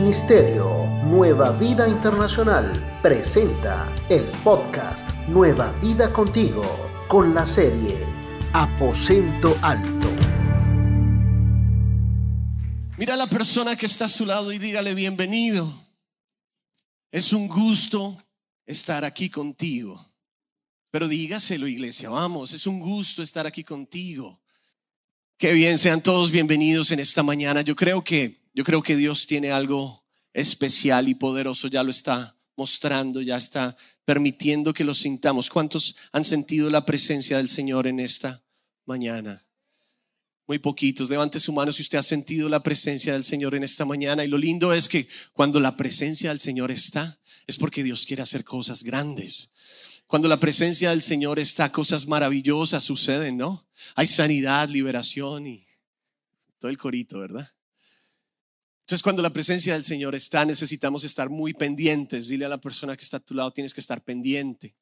Ministerio Nueva Vida Internacional presenta el podcast Nueva Vida Contigo con la serie Aposento Alto. Mira a la persona que está a su lado y dígale bienvenido. Es un gusto estar aquí contigo. Pero dígaselo, iglesia, vamos, es un gusto estar aquí contigo. Qué bien, sean todos bienvenidos en esta mañana. Yo creo que yo creo que Dios tiene algo especial y poderoso, ya lo está mostrando, ya está permitiendo que lo sintamos. ¿Cuántos han sentido la presencia del Señor en esta mañana? Muy poquitos. Levante su mano si usted ha sentido la presencia del Señor en esta mañana. Y lo lindo es que cuando la presencia del Señor está, es porque Dios quiere hacer cosas grandes. Cuando la presencia del Señor está, cosas maravillosas suceden, ¿no? Hay sanidad, liberación y todo el corito, ¿verdad? Entonces, cuando la presencia del Señor está, necesitamos estar muy pendientes. Dile a la persona que está a tu lado, tienes que estar pendiente.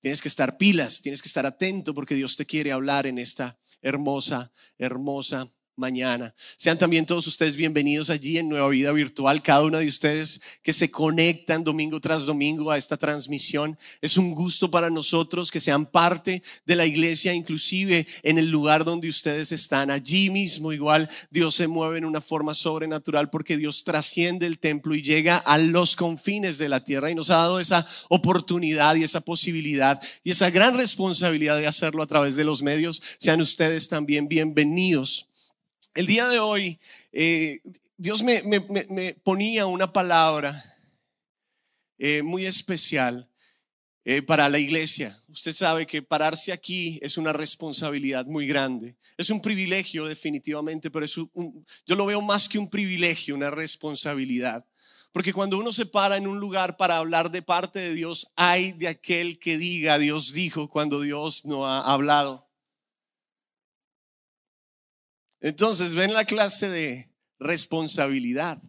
Tienes que estar pilas, tienes que estar atento porque Dios te quiere hablar en esta hermosa, hermosa mañana. Sean también todos ustedes bienvenidos allí en Nueva Vida Virtual, cada uno de ustedes que se conectan domingo tras domingo a esta transmisión. Es un gusto para nosotros que sean parte de la iglesia, inclusive en el lugar donde ustedes están. Allí mismo igual Dios se mueve en una forma sobrenatural porque Dios trasciende el templo y llega a los confines de la tierra y nos ha dado esa oportunidad y esa posibilidad y esa gran responsabilidad de hacerlo a través de los medios. Sean ustedes también bienvenidos. El día de hoy, eh, Dios me, ponía una palabra eh, muy especial eh, para la iglesia. Usted sabe que pararse aquí es una responsabilidad muy grande. Es un privilegio definitivamente, pero es yo lo veo más que un privilegio, una responsabilidad. Porque cuando uno se para en un lugar para hablar de parte de Dios, hay de aquel que diga Dios dijo cuando Dios no ha hablado. Entonces, ven la clase de responsabilidad.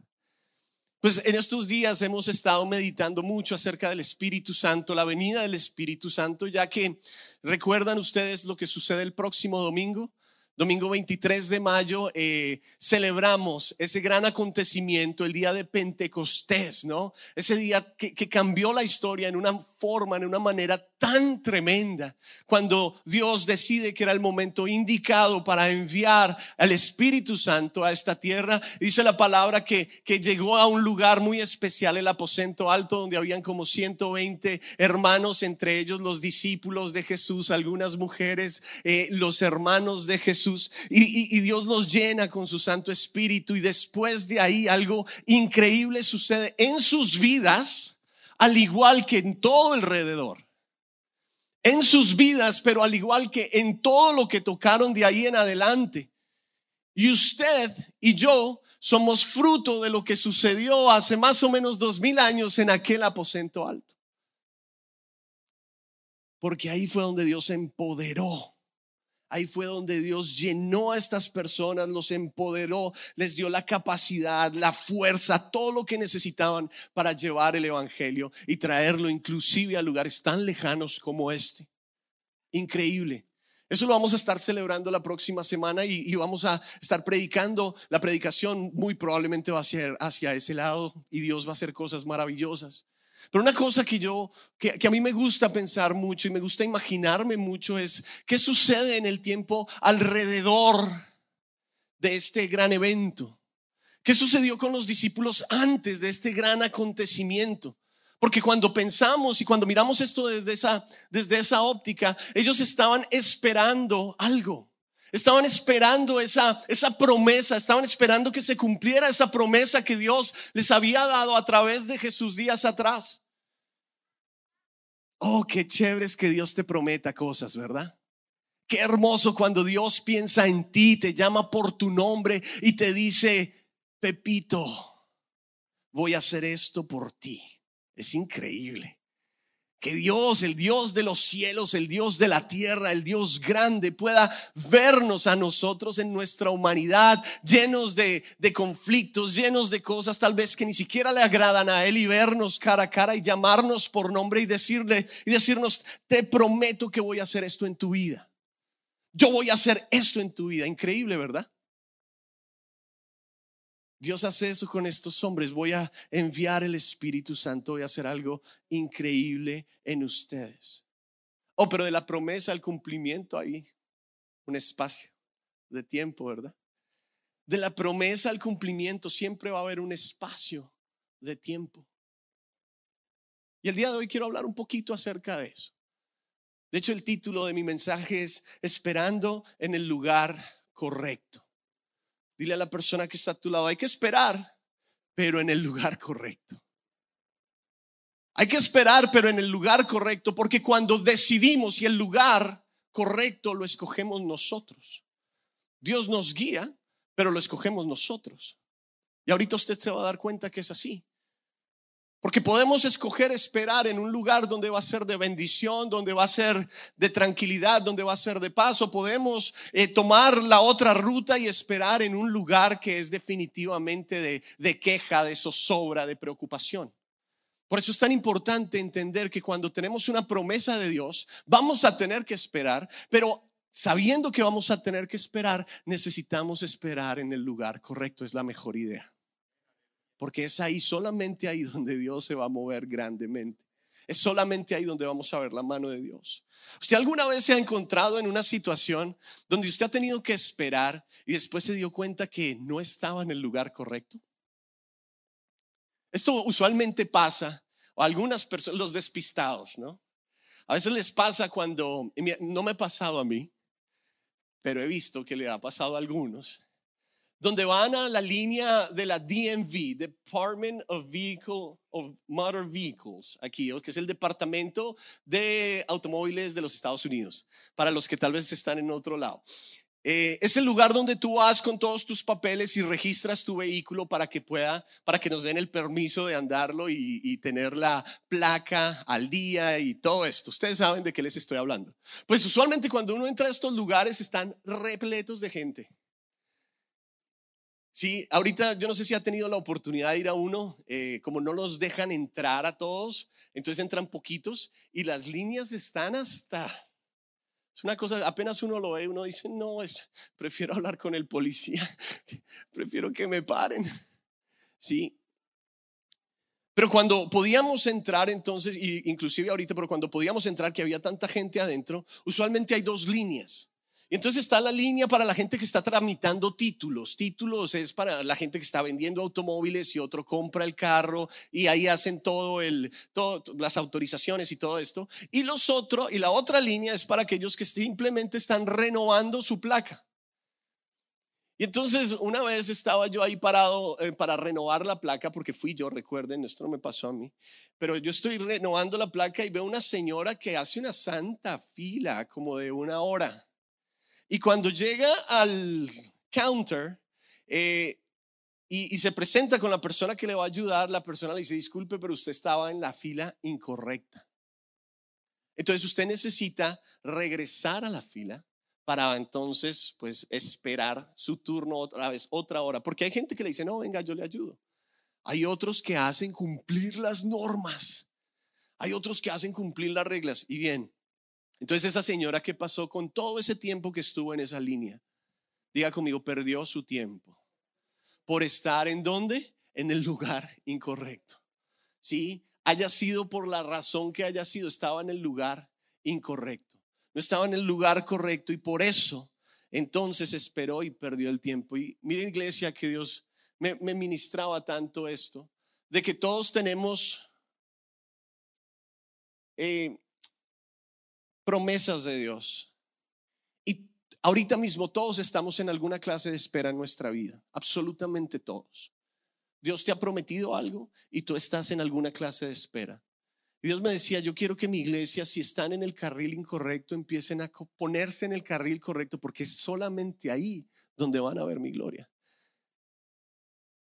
Pues en estos días hemos estado meditando mucho acerca del Espíritu Santo, la venida del Espíritu Santo, ya que recuerdan ustedes lo que sucede el próximo domingo. Domingo 23 de mayo eh, celebramos ese gran acontecimiento, el día de Pentecostés, ¿no? Ese día que, cambió la historia en una forma, en una manera tan tremenda, cuando Dios decide que era el momento indicado para enviar al Espíritu Santo a esta tierra. Dice la palabra que, que llegó a un lugar muy especial, el aposento alto, donde habían como 120 hermanos, entre ellos los discípulos de Jesús, algunas mujeres, eh, los hermanos de Jesús, y, Dios los llena con su Santo Espíritu, y después de ahí algo increíble sucede en sus vidas al igual que en todo alrededor. En sus vidas, pero al igual que en todo lo que tocaron de ahí en adelante. Y usted y yo somos fruto de lo que sucedió hace más o menos dos mil años en aquel aposento alto. Porque ahí fue donde Dios empoderó Ahí fue donde Dios llenó a estas personas, los empoderó, les dio la capacidad, la fuerza, todo lo que necesitaban para llevar el Evangelio y traerlo inclusive a lugares tan lejanos como este. Increíble. Eso lo vamos a estar celebrando la próxima semana y, vamos a estar predicando. La predicación muy probablemente va a ser hacia ese lado y Dios va a hacer cosas maravillosas. Pero una cosa que yo, que, a mí me gusta pensar mucho y me gusta imaginarme mucho es qué sucede en el tiempo alrededor de este gran evento. ¿Qué sucedió con los discípulos antes de este gran acontecimiento? Porque cuando pensamos y cuando miramos esto desde esa, desde esa óptica, ellos estaban esperando algo. Estaban esperando esa, esa promesa, estaban esperando que se cumpliera esa promesa que Dios les había dado a través de Jesús días atrás. Oh, qué chévere es que Dios te prometa cosas, ¿verdad? Qué hermoso cuando Dios piensa en ti, te llama por tu nombre y te dice, Pepito, voy a hacer esto por ti. Es increíble. Que Dios, el Dios de los cielos, el Dios de la tierra, el Dios grande, pueda vernos a nosotros en nuestra humanidad, llenos de, conflictos, llenos de cosas tal vez que ni siquiera le agradan a Él y vernos cara a cara y llamarnos por nombre y decirle y decirnos, te prometo que voy a hacer esto en tu vida. Yo voy a hacer esto en tu vida. Increíble, ¿verdad? Dios hace eso con estos hombres. Voy a enviar el Espíritu Santo, voy a hacer algo increíble en ustedes. Oh, pero de la promesa al cumplimiento hay un espacio de tiempo, ¿verdad? De la promesa al cumplimiento siempre va a haber un espacio de tiempo. Y el día de hoy quiero hablar un poquito acerca de eso. De hecho, el título de mi mensaje es Esperando en el lugar correcto. Dile a la persona que está a tu lado, hay que esperar, pero en el lugar correcto. Hay que esperar, pero en el lugar correcto, porque cuando decidimos y el lugar correcto lo escogemos nosotros. Dios nos guía, pero lo escogemos nosotros. Y ahorita usted se va a dar cuenta que es así. Porque podemos escoger esperar en un lugar donde va a ser de bendición, donde va a ser de tranquilidad, donde va a ser de paso. Podemos eh, tomar la otra ruta y esperar en un lugar que es definitivamente de, de queja, de zozobra, de preocupación. Por eso es tan importante entender que cuando tenemos una promesa de Dios, vamos a tener que esperar, pero sabiendo que vamos a tener que esperar, necesitamos esperar en el lugar correcto. Es la mejor idea porque es ahí, solamente ahí donde Dios se va a mover grandemente. Es solamente ahí donde vamos a ver la mano de Dios. ¿Usted alguna vez se ha encontrado en una situación donde usted ha tenido que esperar y después se dio cuenta que no estaba en el lugar correcto? Esto usualmente pasa a algunas personas, los despistados, ¿no? A veces les pasa cuando, no me ha pasado a mí, pero he visto que le ha pasado a algunos, donde van a la línea de la DMV, Department of Vehicle of Motor Vehicles, aquí, que es el Departamento de Automóviles de los Estados Unidos, para los que tal vez están en otro lado. Eh, es el lugar donde tú vas con todos tus papeles y registras tu vehículo para que pueda, para que nos den el permiso de andarlo y, y tener la placa al día y todo esto. Ustedes saben de qué les estoy hablando. Pues usualmente cuando uno entra a estos lugares están repletos de gente Sí, ahorita yo no sé si ha tenido la oportunidad de ir a uno, eh, como no los dejan entrar a todos, entonces entran poquitos y las líneas están hasta... Es una cosa, apenas uno lo ve, uno dice, no, es, prefiero hablar con el policía, prefiero que me paren. Sí. Pero cuando podíamos entrar entonces, inclusive ahorita, pero cuando podíamos entrar que había tanta gente adentro, usualmente hay dos líneas. Entonces está la línea para la gente que está tramitando títulos. Títulos es para la gente que está vendiendo automóviles y otro compra el carro y ahí hacen todo el, todo, las autorizaciones y todo esto. Y los otros, y la otra línea es para aquellos que simplemente están renovando su placa. Y entonces una vez estaba yo ahí parado eh, para renovar la placa, porque fui yo, recuerden, esto no me pasó a mí, pero yo estoy renovando la placa y veo una señora que hace una santa fila como de una hora. Y cuando llega al counter eh, y, se presenta con la persona que le va a ayudar, la persona le dice, disculpe, pero usted estaba en la fila incorrecta. Entonces usted necesita regresar a la fila para entonces pues esperar su turno otra vez, otra hora. Porque hay gente que le dice, no, venga, yo le ayudo. Hay otros que hacen cumplir las normas. Hay otros que hacen cumplir las reglas. Y bien, entonces esa señora que pasó con todo ese tiempo que estuvo en esa línea, diga conmigo, perdió su tiempo por estar en dónde? En el lugar incorrecto. Sí, haya sido por la razón que haya sido, estaba en el lugar incorrecto. No estaba en el lugar correcto y por eso entonces esperó y perdió el tiempo. Y miren iglesia que Dios me, ministraba tanto esto, de que todos tenemos eh, promesas de Dios. Y ahorita mismo todos estamos en alguna clase de espera en nuestra vida, absolutamente todos. Dios te ha prometido algo y tú estás en alguna clase de espera. Y Dios me decía, yo quiero que mi iglesia, si están en el carril incorrecto, empiecen a ponerse en el carril correcto, porque es solamente ahí donde van a ver mi gloria.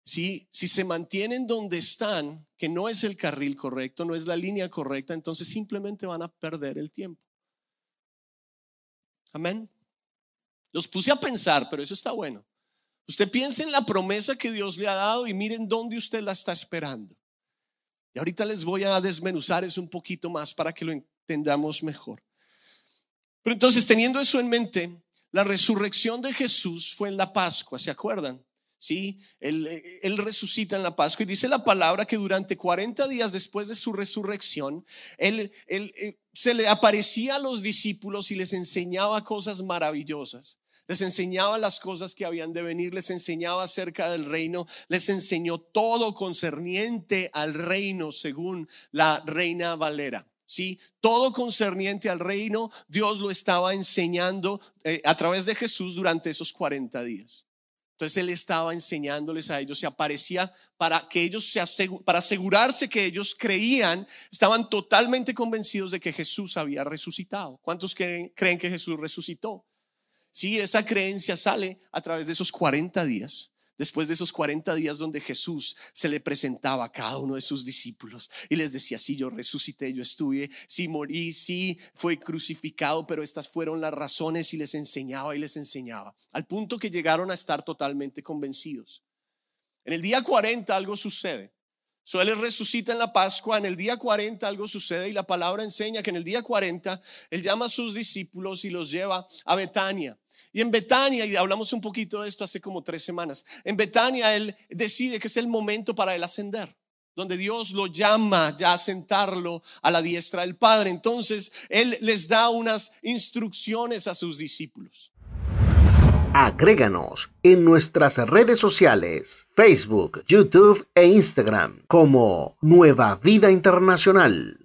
Si, si se mantienen donde están, que no es el carril correcto, no es la línea correcta, entonces simplemente van a perder el tiempo. Amén. Los puse a pensar, pero eso está bueno. Usted piense en la promesa que Dios le ha dado y miren dónde usted la está esperando. Y ahorita les voy a desmenuzar eso un poquito más para que lo entendamos mejor. Pero entonces, teniendo eso en mente, la resurrección de Jesús fue en la Pascua, ¿se acuerdan? ¿Sí? Él, él, resucita en la Pascua y dice la palabra que durante 40 días después de su resurrección, él, él, eh, se le aparecía a los discípulos y les enseñaba cosas maravillosas. Les enseñaba las cosas que habían de venir, les enseñaba acerca del reino, les enseñó todo concerniente al reino según la reina Valera. ¿sí? Todo concerniente al reino, Dios lo estaba enseñando eh, a través de Jesús durante esos 40 días. Entonces él estaba enseñándoles a ellos, se aparecía para que ellos se para asegurarse que ellos creían, estaban totalmente convencidos de que Jesús había resucitado. ¿Cuántos creen, creen que Jesús resucitó? Sí, esa creencia sale a través de esos 40 días después de esos 40 días donde Jesús se le presentaba a cada uno de sus discípulos y les decía, sí, yo resucité, yo estuve, sí, morí, sí, fue crucificado, pero estas fueron las razones y les enseñaba y les enseñaba, al punto que llegaron a estar totalmente convencidos. En el día 40 algo sucede. Él resucita en la Pascua, en el día 40 algo sucede y la palabra enseña que en el día 40 él llama a sus discípulos y los lleva a Betania. Y en Betania, y hablamos un poquito de esto hace como tres semanas, en Betania él decide que es el momento para él ascender donde Dios lo llama ya a sentarlo a la diestra del Padre. Entonces, Él les da unas instrucciones a sus discípulos. Agréganos en nuestras redes sociales, Facebook, YouTube e Instagram como Nueva Vida Internacional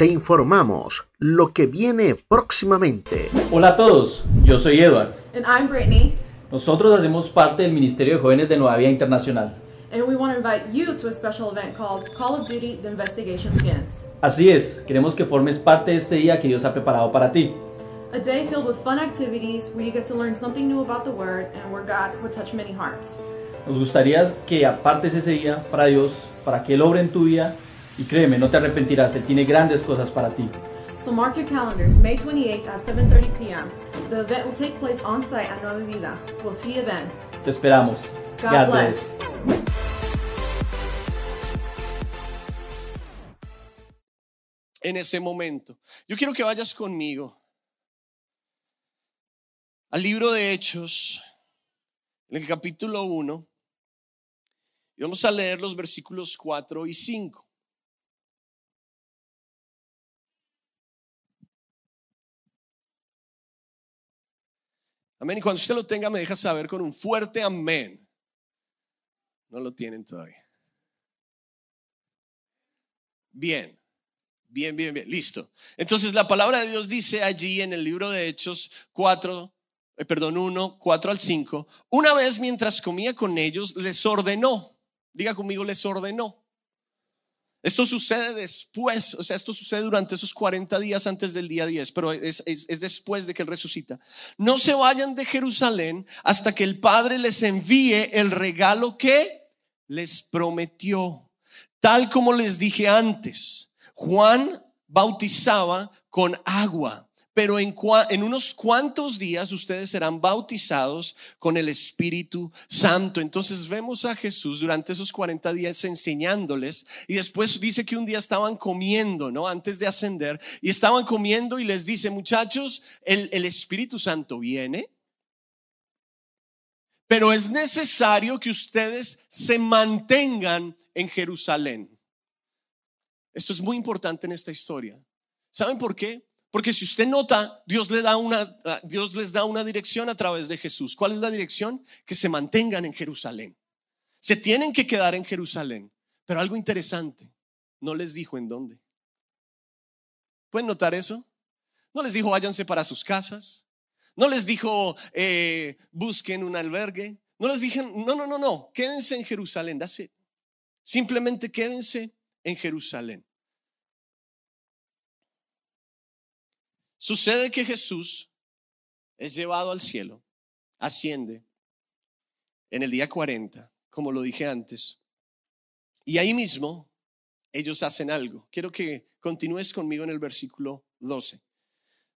te informamos lo que viene próximamente. Hola a todos, yo soy Edward. And I'm Brittany. Nosotros hacemos parte del Ministerio de Jóvenes de Nueva Vida Internacional. And we want to invite you to a special event called Call of Duty The Investigation Begins. Así es, queremos que formes parte de este día que Dios ha preparado para ti. A day filled with fun activities where you get to learn something new about the Word and where God would touch many hearts. Nos gustaría que apartes ese día para Dios, para que Él obre en tu vida y créeme, no te arrepentirás, Él tiene grandes cosas para ti. So mark your calendars, May 28 at 7.30 p.m. The event will take place on site at Nueva Vida. We'll see you then. Te esperamos. God, God bless. bless. En ese momento. Yo quiero que vayas conmigo al libro de Hechos, en el capítulo 1, y vamos a leer los versículos 4 y 5. Amén. Y cuando usted lo tenga, me deja saber con un fuerte amén. No lo tienen todavía. Bien, bien, bien, bien, listo. Entonces la palabra de Dios dice allí en el libro de Hechos 4, eh, perdón, 1, 4 al 5, una vez mientras comía con ellos, les ordenó, diga conmigo, les ordenó esto sucede después, o sea, esto sucede durante esos 40 días antes del día 10, pero es, después de que Él resucita. No se vayan de Jerusalén hasta que el Padre les envíe el regalo que les prometió. Tal como les dije antes, Juan bautizaba con agua pero en, unos cuantos días ustedes serán bautizados con el Espíritu Santo. Entonces vemos a Jesús durante esos 40 días enseñándoles y después dice que un día estaban comiendo, ¿no? Antes de ascender y estaban comiendo y les dice, muchachos, el, el Espíritu Santo viene. Pero es necesario que ustedes se mantengan en Jerusalén. Esto es muy importante en esta historia. ¿Saben por qué? Porque si usted nota, ah, Dios les da una dirección a través de Jesús. ¿Cuál es la dirección? Que se mantengan en Jerusalén. Se tienen que quedar en Jerusalén. Pero algo interesante, no les dijo en dónde. ¿Pueden notar eso? No les dijo váyanse para sus casas. No les dijo eh, busquen un albergue. No les dije, no, no, no, no, quédense en Jerusalén. Simplemente quédense en Jerusalén. Sucede que Jesús es llevado al cielo, asciende en el día 40, como lo dije antes, y ahí mismo ellos hacen algo. Quiero que continúes conmigo en el versículo 12.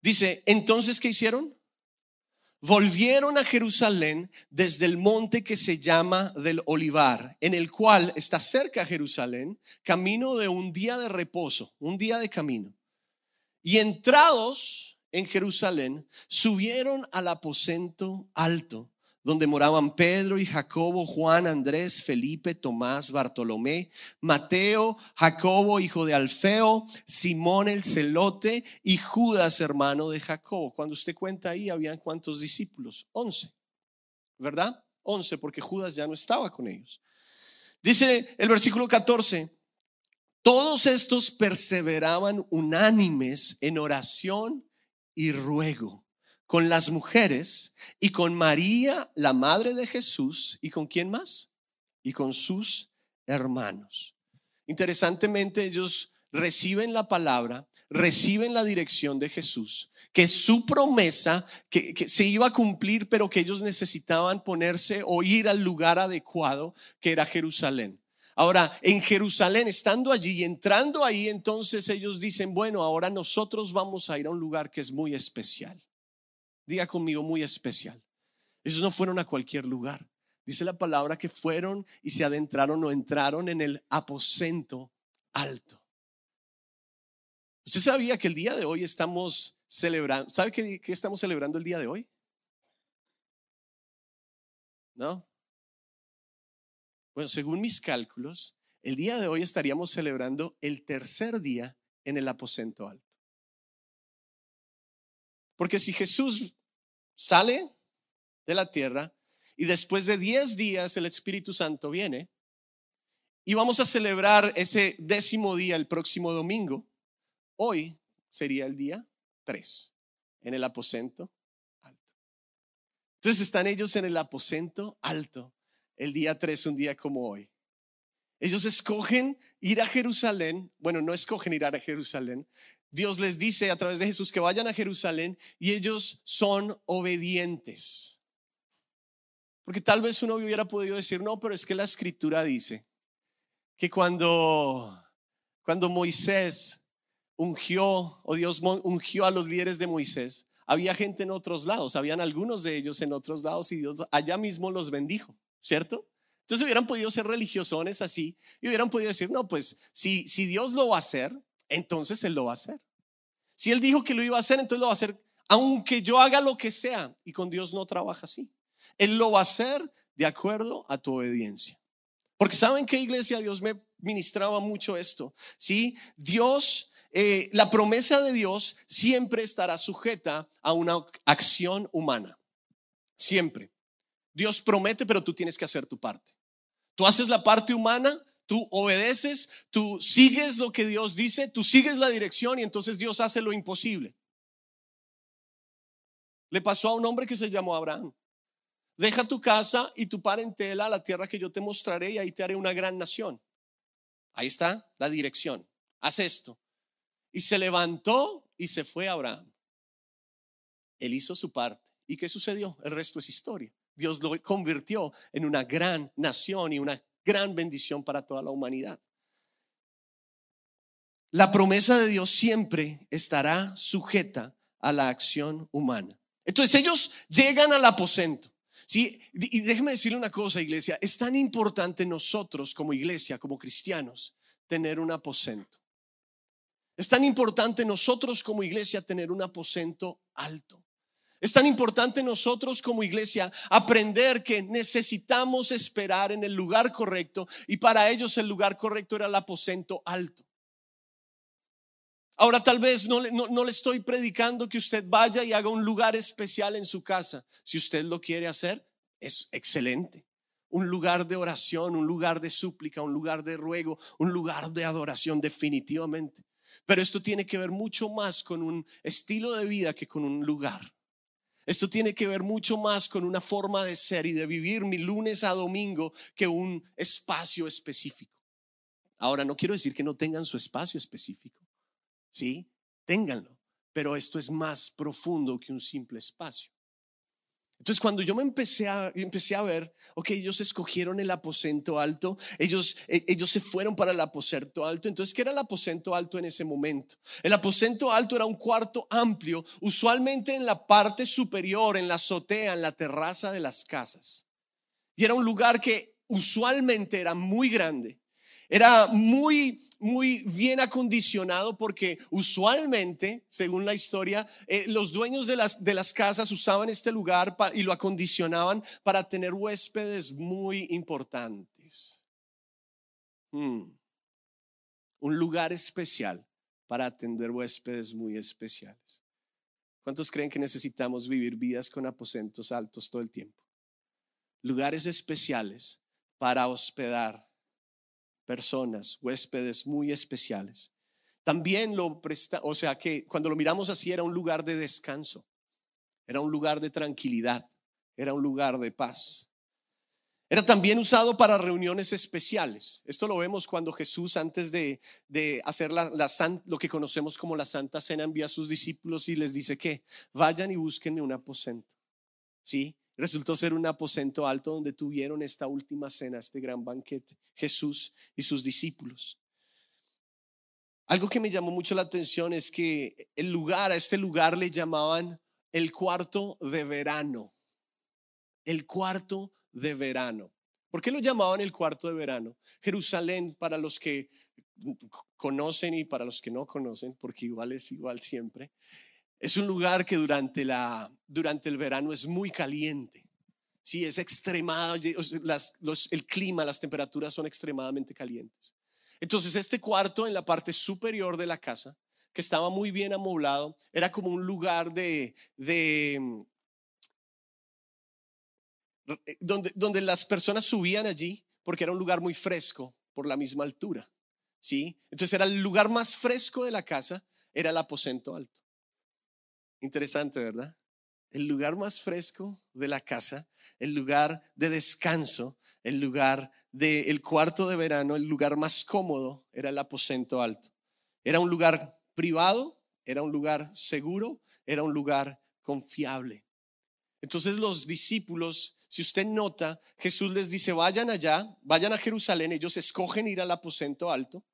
Dice, entonces, ¿qué hicieron? Volvieron a Jerusalén desde el monte que se llama del Olivar, en el cual está cerca Jerusalén, camino de un día de reposo, un día de camino. Y entrados en Jerusalén, subieron al aposento alto, donde moraban Pedro y Jacobo, Juan, Andrés, Felipe, Tomás, Bartolomé, Mateo, Jacobo, hijo de Alfeo, Simón el celote y Judas, hermano de Jacobo. Cuando usted cuenta ahí, habían cuántos discípulos? Once, ¿verdad? Once, porque Judas ya no estaba con ellos. Dice el versículo 14, todos estos perseveraban unánimes en oración y ruego con las mujeres y con María, la madre de Jesús, y con quién más? Y con sus hermanos. Interesantemente, ellos reciben la palabra, reciben la dirección de Jesús, que su promesa, que, se iba a cumplir, pero que ellos necesitaban ponerse o ir al lugar adecuado, que era Jerusalén. Ahora, en Jerusalén, estando allí y entrando ahí, entonces ellos dicen, bueno, ahora nosotros vamos a ir a un lugar que es muy especial. Diga conmigo, muy especial. Ellos no fueron a cualquier lugar. Dice la palabra que fueron y se adentraron o entraron en el aposento alto. ¿Usted sabía que el día de hoy estamos celebrando? ¿Sabe qué, qué estamos celebrando el día de hoy? ¿No? Según mis cálculos, el día de hoy estaríamos celebrando el tercer día en el aposento alto. Porque si Jesús sale de la tierra y después de 10 días el Espíritu Santo viene y vamos a celebrar ese décimo día el próximo domingo, hoy sería el día 3 en el aposento alto. Entonces están ellos en el aposento alto el día 3, un día como hoy. Ellos escogen ir a Jerusalén, bueno, no escogen ir a Jerusalén, Dios les dice a través de Jesús que vayan a Jerusalén y ellos son obedientes. Porque tal vez uno hubiera podido decir, no, pero es que la escritura dice que cuando, cuando Moisés ungió, o Dios ungió a los líderes de Moisés, había gente en otros lados, habían algunos de ellos en otros lados y Dios allá mismo los bendijo, ¿cierto? Entonces hubieran podido ser religiosones así y hubieran podido decir, no, pues si, si Dios lo va a hacer, entonces Él lo va a hacer. Si Él dijo que lo iba a hacer, entonces lo va a hacer, aunque yo haga lo que sea. Y con Dios no trabaja así. Él lo va a hacer de acuerdo a tu obediencia. Porque saben que iglesia Dios me ministraba mucho esto. Sí, Dios, eh, la promesa de Dios siempre estará sujeta a una acción humana. Siempre. Dios promete, pero tú tienes que hacer tu parte. Tú haces la parte humana, Tú obedeces, tú sigues lo que Dios dice, tú sigues la dirección y entonces Dios hace lo imposible. Le pasó a un hombre que se llamó Abraham. Deja tu casa y tu parentela a la tierra que yo te mostraré y ahí te haré una gran nación. Ahí está la dirección. Haz esto. Y se levantó y se fue Abraham. Él hizo su parte. ¿Y qué sucedió? El resto es historia. Dios lo convirtió en una gran nación y una gran bendición para toda la humanidad. La promesa de Dios siempre estará sujeta a la acción humana. Entonces ellos llegan al aposento. Sí, y déjeme decirle una cosa, iglesia, es tan importante nosotros como iglesia, como cristianos, tener un aposento. Es tan importante nosotros como iglesia tener un aposento alto. Es tan importante nosotros como iglesia aprender que necesitamos esperar en el lugar correcto y para ellos el lugar correcto era el aposento alto. Ahora tal vez no, no, le estoy predicando que usted vaya y haga un lugar especial en su casa. Si usted lo quiere hacer, es excelente. Un lugar de oración, un lugar de súplica, un lugar de ruego, un lugar de adoración definitivamente. Pero esto tiene que ver mucho más con un estilo de vida que con un lugar. Esto tiene que ver mucho más con una forma de ser y de vivir mi lunes a domingo que un espacio específico. Ahora, no quiero decir que no tengan su espacio específico. Sí, ténganlo. Pero esto es más profundo que un simple espacio. Entonces, cuando yo me empecé a, empecé a ver, ok, ellos escogieron el aposento alto, ellos, e, ellos se fueron para el aposento alto. Entonces, ¿qué era el aposento alto en ese momento? El aposento alto era un cuarto amplio, usualmente en la parte superior, en la azotea, en la terraza de las casas. Y era un lugar que usualmente era muy grande. Era muy, muy bien acondicionado porque usualmente, según la historia, eh, los dueños de las, de las casas usaban este lugar y lo acondicionaban para tener huéspedes muy importantes. Hmm. Un lugar especial para atender huéspedes muy especiales. ¿Cuántos creen que necesitamos vivir vidas con aposentos altos todo el tiempo? Lugares especiales para hospedar personas, huéspedes muy especiales. También lo presta, o sea que cuando lo miramos así era un lugar de descanso, era un lugar de tranquilidad, era un lugar de paz. Era también usado para reuniones especiales. Esto lo vemos cuando Jesús, antes de, de hacer la, la san- lo que conocemos como la Santa Cena, envía a sus discípulos y les dice que vayan y busquen un aposento. ¿Sí? Resultó ser un aposento alto donde tuvieron esta última cena, este gran banquete, Jesús y sus discípulos. Algo que me llamó mucho la atención es que el lugar, a este lugar le llamaban el cuarto de verano. El cuarto de verano. ¿Por qué lo llamaban el cuarto de verano? Jerusalén, para los que conocen y para los que no conocen, porque igual es igual siempre, es un lugar que durante, la, durante el verano es muy caliente. Sí, es extremado, el clima, las temperaturas son extremadamente calientes. Entonces este cuarto en la parte superior de la casa, que estaba muy bien amoblado, era como un lugar de, de donde, donde las personas subían allí porque era un lugar muy fresco por la misma altura. ¿sí? Entonces era el lugar más fresco de la casa, era el aposento alto. Interesante, ¿verdad? El lugar más fresco de la casa, el lugar de descanso, el lugar del cuarto de verano, el lugar más cómodo era el aposento alto. Era un lugar privado, era un lugar seguro, era un lugar confiable. Entonces los discípulos, si usted nota, Jesús les dice, vayan allá, vayan a Jerusalén, ellos escogen ir al aposento alto.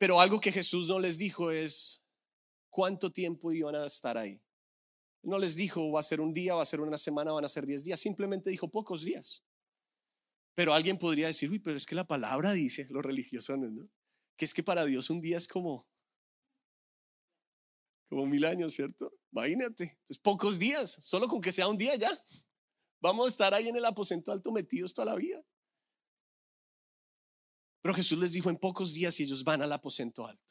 Pero algo que Jesús no les dijo es cuánto tiempo iban a estar ahí. No les dijo, va a ser un día, va a ser una semana, van a ser diez días. Simplemente dijo pocos días. Pero alguien podría decir, uy, pero es que la palabra dice, los religiosos, ¿no? Que es que para Dios un día es como, como mil años, ¿cierto? Imagínate, entonces pocos días, solo con que sea un día ya. Vamos a estar ahí en el aposento alto metidos toda la vida. Pero Jesús les dijo en pocos días y ellos van al aposento alto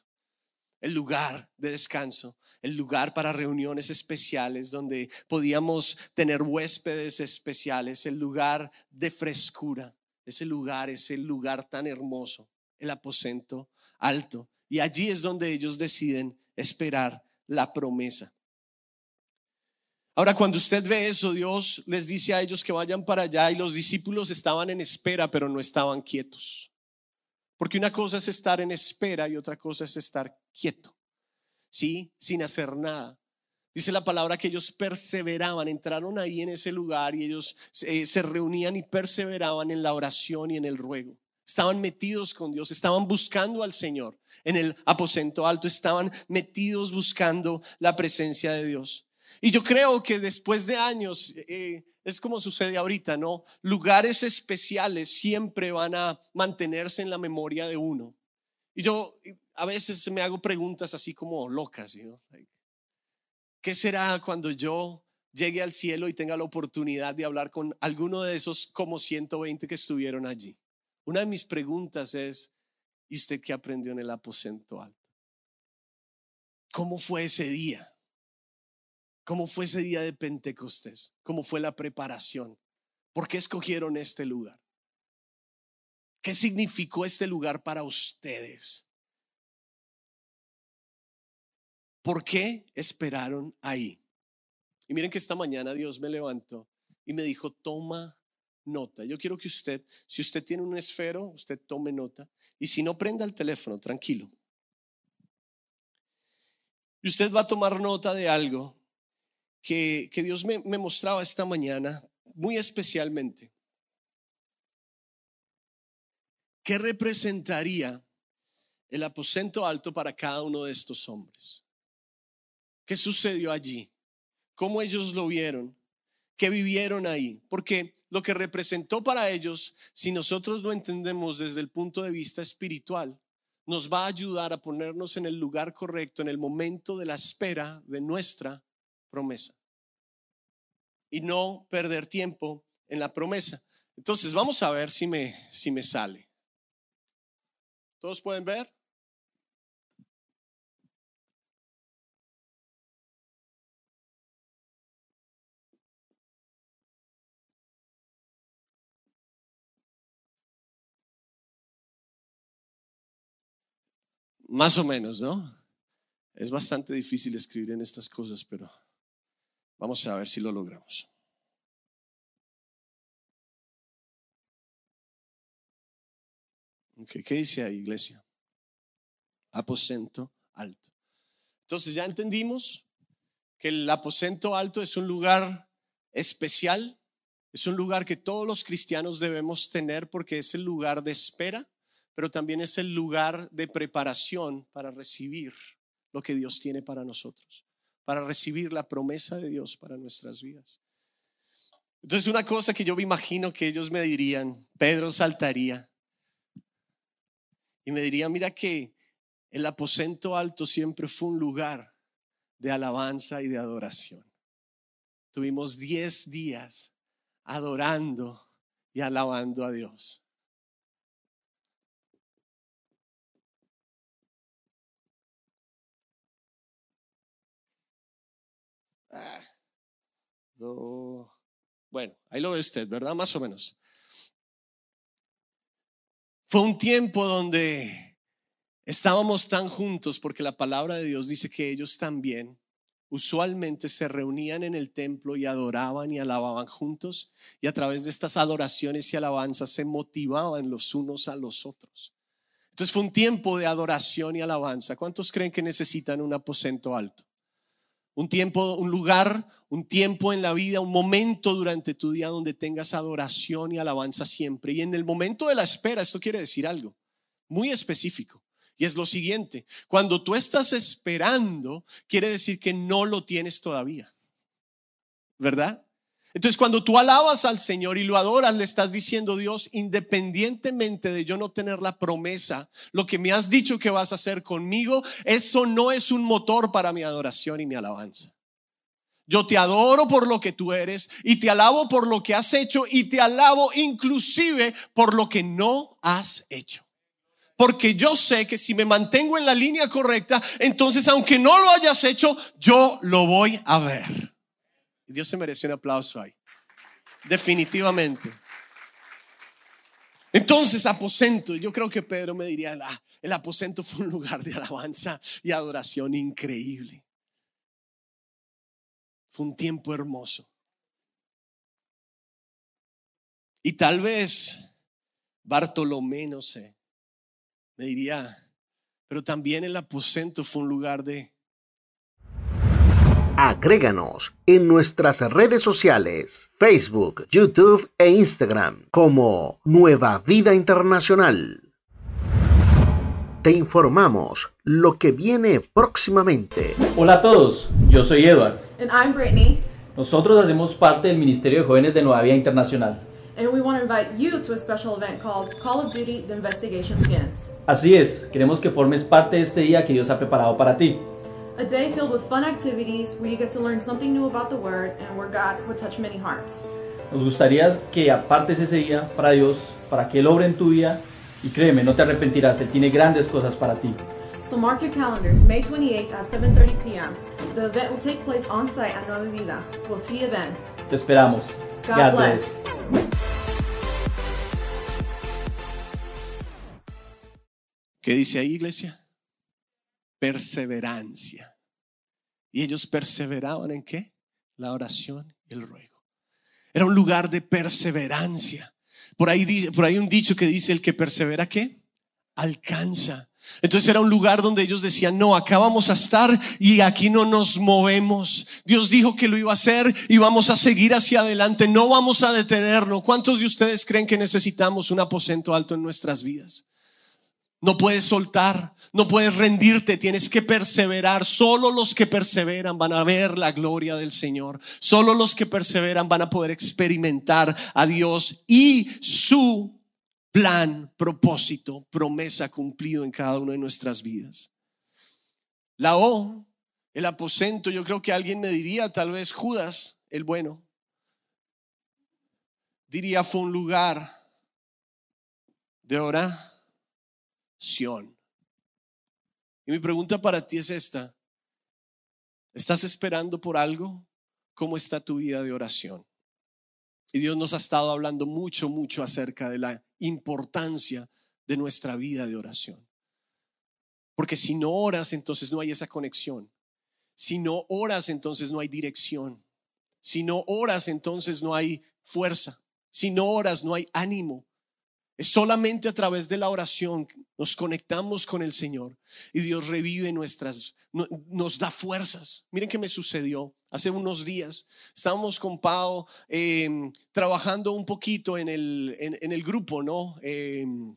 el lugar de descanso, el lugar para reuniones especiales donde podíamos tener huéspedes especiales, el lugar de frescura, ese lugar, ese lugar tan hermoso, el aposento alto. Y allí es donde ellos deciden esperar la promesa. Ahora, cuando usted ve eso, Dios les dice a ellos que vayan para allá y los discípulos estaban en espera, pero no estaban quietos. Porque una cosa es estar en espera y otra cosa es estar quieto, ¿sí? Sin hacer nada. Dice la palabra que ellos perseveraban, entraron ahí en ese lugar y ellos eh, se reunían y perseveraban en la oración y en el ruego. Estaban metidos con Dios, estaban buscando al Señor en el aposento alto, estaban metidos buscando la presencia de Dios. Y yo creo que después de años, eh, es como sucede ahorita, ¿no? Lugares especiales siempre van a mantenerse en la memoria de uno. Y yo a veces me hago preguntas así como locas, ¿no? ¿Qué será cuando yo llegue al cielo y tenga la oportunidad de hablar con alguno de esos como 120 que estuvieron allí? Una de mis preguntas es, ¿y usted qué aprendió en el aposento alto? ¿Cómo fue ese día? ¿Cómo fue ese día de Pentecostés? ¿Cómo fue la preparación? ¿Por qué escogieron este lugar? ¿Qué significó este lugar para ustedes? ¿Por qué esperaron ahí? Y miren que esta mañana Dios me levantó y me dijo, toma nota. Yo quiero que usted, si usted tiene un esfero, usted tome nota. Y si no, prenda el teléfono, tranquilo. Y usted va a tomar nota de algo que, Dios me, me mostraba esta mañana, muy especialmente. ¿Qué representaría el aposento alto para cada uno de estos hombres? ¿Qué sucedió allí? ¿Cómo ellos lo vieron? que vivieron ahí, porque lo que representó para ellos, si nosotros lo entendemos desde el punto de vista espiritual, nos va a ayudar a ponernos en el lugar correcto en el momento de la espera de nuestra promesa. Y no perder tiempo en la promesa. Entonces, vamos a ver si me, si me sale. ¿Todos pueden ver? Más o menos, ¿no? Es bastante difícil escribir en estas cosas, pero vamos a ver si lo logramos. ¿Qué dice ahí, iglesia? Aposento alto. Entonces ya entendimos que el aposento alto es un lugar especial, es un lugar que todos los cristianos debemos tener porque es el lugar de espera pero también es el lugar de preparación para recibir lo que Dios tiene para nosotros, para recibir la promesa de Dios para nuestras vidas. Entonces una cosa que yo me imagino que ellos me dirían, Pedro saltaría y me diría, mira que el aposento alto siempre fue un lugar de alabanza y de adoración. Tuvimos diez días adorando y alabando a Dios. Ah, bueno, ahí lo ve usted, ¿verdad? Más o menos. Fue un tiempo donde estábamos tan juntos porque la palabra de Dios dice que ellos también usualmente se reunían en el templo y adoraban y alababan juntos y a través de estas adoraciones y alabanzas se motivaban los unos a los otros. Entonces fue un tiempo de adoración y alabanza. ¿Cuántos creen que necesitan un aposento alto? Un tiempo, un lugar, un tiempo en la vida, un momento durante tu día donde tengas adoración y alabanza siempre. Y en el momento de la espera, esto quiere decir algo muy específico. Y es lo siguiente, cuando tú estás esperando, quiere decir que no lo tienes todavía. ¿Verdad? Entonces, cuando tú alabas al Señor y lo adoras, le estás diciendo, Dios, independientemente de yo no tener la promesa, lo que me has dicho que vas a hacer conmigo, eso no es un motor para mi adoración y mi alabanza. Yo te adoro por lo que tú eres y te alabo por lo que has hecho y te alabo inclusive por lo que no has hecho. Porque yo sé que si me mantengo en la línea correcta, entonces aunque no lo hayas hecho, yo lo voy a ver. Dios se merece un aplauso ahí. Definitivamente. Entonces, aposento, yo creo que Pedro me diría, ah, el aposento fue un lugar de alabanza y adoración increíble. Fue un tiempo hermoso. Y tal vez Bartolomé, no sé, me diría, pero también el aposento fue un lugar de Agréganos en nuestras redes sociales, Facebook, YouTube e Instagram como Nueva Vida Internacional. Te informamos lo que viene próximamente. Hola a todos, yo soy Edward. And I'm Brittany. Nosotros hacemos parte del Ministerio de Jóvenes de Nueva Vida Internacional. And we want to invite you to a special event called Call of Duty The Investigation Begins. Así es, queremos que formes parte de este día que Dios ha preparado para ti. A day filled with fun activities where you get to learn something new about the Word and where God would touch many hearts. Nos gustaría que apartes ese día para Dios, para que Él obre en tu vida y créeme, no te arrepentirás, Él tiene grandes cosas para ti. So mark your calendars, May 28th at 7.30 p.m. The event will take place on site at Nueva Vida. We'll see you then. Te esperamos. God bless. ¿Qué dice ahí, iglesia? Perseverancia. ¿Y ellos perseveraban en qué? La oración y el ruego. Era un lugar de perseverancia. Por ahí, por ahí un dicho que dice, el que persevera, ¿qué? Alcanza. Entonces era un lugar donde ellos decían, no, acá vamos a estar y aquí no nos movemos. Dios dijo que lo iba a hacer y vamos a seguir hacia adelante, no vamos a detenerlo. ¿Cuántos de ustedes creen que necesitamos un aposento alto en nuestras vidas? No puedes soltar, no puedes rendirte, tienes que perseverar. Solo los que perseveran van a ver la gloria del Señor. Solo los que perseveran van a poder experimentar a Dios y su plan, propósito, promesa cumplido en cada una de nuestras vidas. La O, el aposento, yo creo que alguien me diría, tal vez Judas, el bueno, diría fue un lugar de oración y mi pregunta para ti es esta. ¿Estás esperando por algo? ¿Cómo está tu vida de oración? Y Dios nos ha estado hablando mucho, mucho acerca de la importancia de nuestra vida de oración. Porque si no oras, entonces no hay esa conexión. Si no oras, entonces no hay dirección. Si no oras, entonces no hay fuerza. Si no oras, no hay ánimo. Es solamente a través de la oración nos conectamos con el Señor y Dios revive nuestras, nos da fuerzas. Miren qué me sucedió hace unos días. Estábamos con Pau em, trabajando un poquito en el, en, el grupo, ¿no? Em,